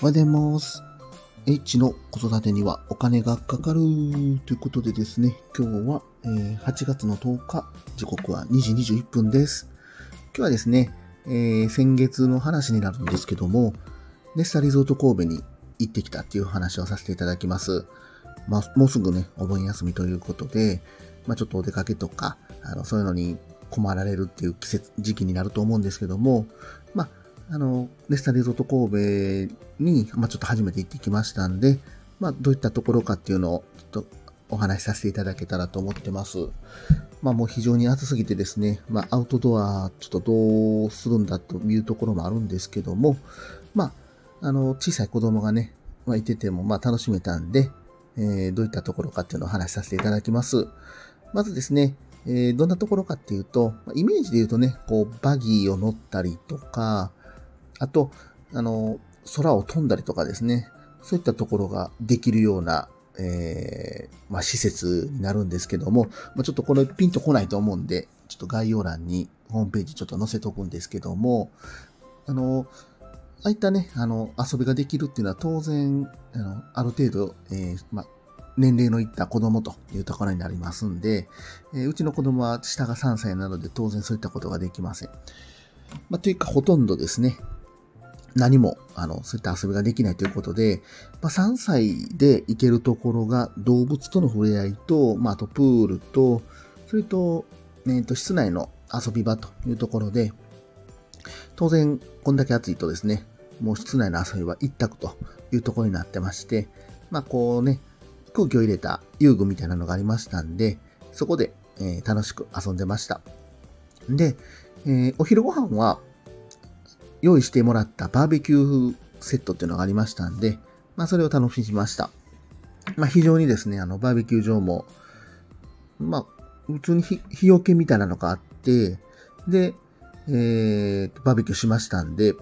おはようございます。H の子育てにはお金がかかるということでですね、今日は、え、8月の10日、時刻は2時21分です。今日はですね、えー、先月の話になるんですけども、ネスタリゾート神戸に行ってきたっていう話をさせていただきます。まあ、もうすぐね、お盆休みということで、まあ、ちょっとお出かけとか、あの、そういうのに困られるっていう季節、時期になると思うんですけども、まあ、あの、レスタリゾート神戸に、まあ、ちょっと初めて行ってきましたんで、まあ、どういったところかっていうのを、ちょっとお話しさせていただけたらと思ってます。まあ、もう非常に暑すぎてですね、まあ、アウトドア、ちょっとどうするんだというところもあるんですけども、まあ、あの、小さい子供がね、まあ、いてても、まあ、楽しめたんで、えー、どういったところかっていうのをお話しさせていただきます。まずですね、えー、どんなところかっていうと、イメージで言うとね、こう、バギーを乗ったりとか、あと、あの、空を飛んだりとかですね、そういったところができるような、えー、まあ、施設になるんですけども、まあ、ちょっとこれピンとこないと思うんで、ちょっと概要欄にホームページちょっと載せとくんですけども、あの、ああいったね、あの、遊びができるっていうのは当然、あの、ある程度、えー、まあ、年齢のいった子供というところになりますんで、えー、うちの子供は下が3歳なので当然そういったことができません。まあ、というかほとんどですね、何も、あの、そういった遊びができないということで、まあ、3歳で行けるところが動物との触れ合いと、まあ、あとプールと、それと、えっ、と、室内の遊び場というところで、当然、こんだけ暑いとですね、もう室内の遊びは一択というところになってまして、まあ、こうね、空気を入れた遊具みたいなのがありましたんで、そこで、えー、楽しく遊んでました。で、えー、お昼ご飯は、用意してもらったバーベキューセットっていうのがありましたんで、まあそれを楽しみました。まあ非常にですね、あのバーベキュー場も、まあ普通に日よけみたいなのがあって、で、えー、バーベキューしましたんで、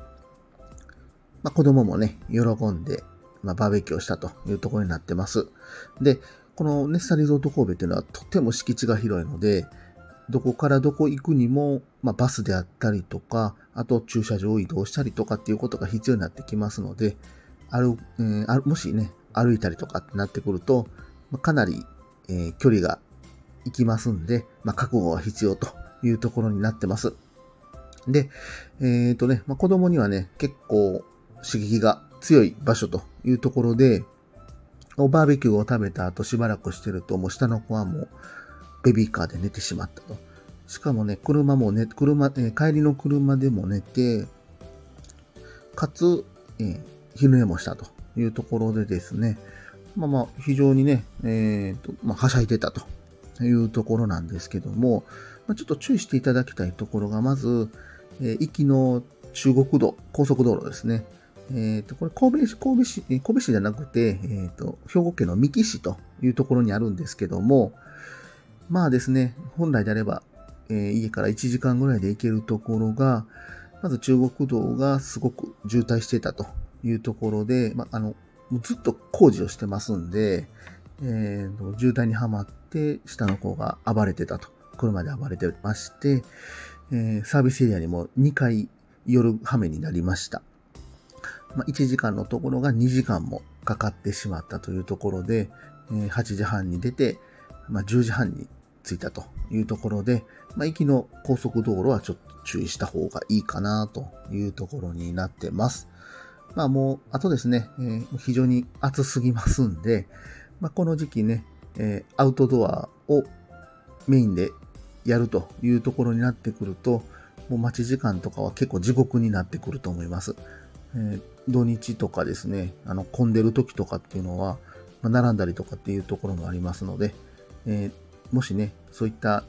まあ子供もね、喜んで、まあバーベキューをしたというところになってます。で、このネッサリゾート神戸っていうのはとても敷地が広いので、どこからどこ行くにも、まあ、バスであったりとか、あと駐車場を移動したりとかっていうことが必要になってきますので、ある、えー、もしね、歩いたりとかってなってくると、ま、かなり、えー、距離が行きますんで、まあ、覚悟が必要というところになってます。で、えっ、ー、とね、まあ、子供にはね、結構刺激が強い場所というところで、バーベキューを食べた後しばらくしてると、もう下の子はもうベビーカーで寝てしまったと。しかもね、車もね、車、えー、帰りの車でも寝て、かつ、えー、昼寝もしたというところでですね、まあまあ、非常にね、え、ー、と、まあ、はしゃいでたというところなんですけども、まあ、ちょっと注意していただきたいところが、まず、えー、行きの中国道、高速道路ですね。えっ、ー、と、これ神戸市、神戸市、神戸市じゃなくて、えっ、ー、と、兵庫県の三木市というところにあるんですけども、まあですね、本来であれば、えー、家から1時間ぐらいで行けるところが、まず中国道がすごく渋滞してたというところで、まあ、あの、ずっと工事をしてますんで、えー、渋滞にはまって、下の子が暴れてたと。車で暴れてまして、えー、サービスエリアにも2回夜はめになりました。まあ、1時間のところが2時間もかかってしまったというところで、えー、8時半に出て、まあ、10時半に着いたというところで、まあ、行きの高速道路はちょっと注意した方がいいかなというところになってます。まあもう、あとですね、えー、非常に暑すぎますんで、まあ、この時期ね、えー、アウトドアをメインでやるというところになってくると、もう待ち時間とかは結構地獄になってくると思います。えー、土日とかですね、あの混んでる時とかっていうのは、まあ、並んだりとかっていうところもありますので、えー、もしね、そういった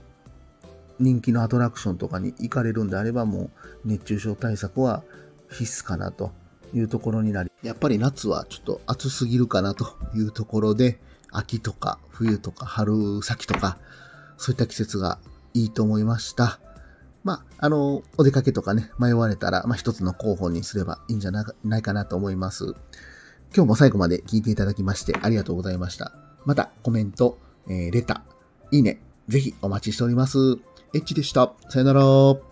人気のアトラクションとかに行かれるんであれば、もう熱中症対策は必須かなというところになり、やっぱり夏はちょっと暑すぎるかなというところで、秋とか冬とか春先とか、そういった季節がいいと思いました。まあ、あの、お出かけとかね、迷われたら、まあ、一つの候補にすればいいんじゃないかなと思います。今日も最後まで聞いていただきましてありがとうございました。またコメント、えー、レター、いいね、ぜひお待ちしております。エッチでした。さよなら。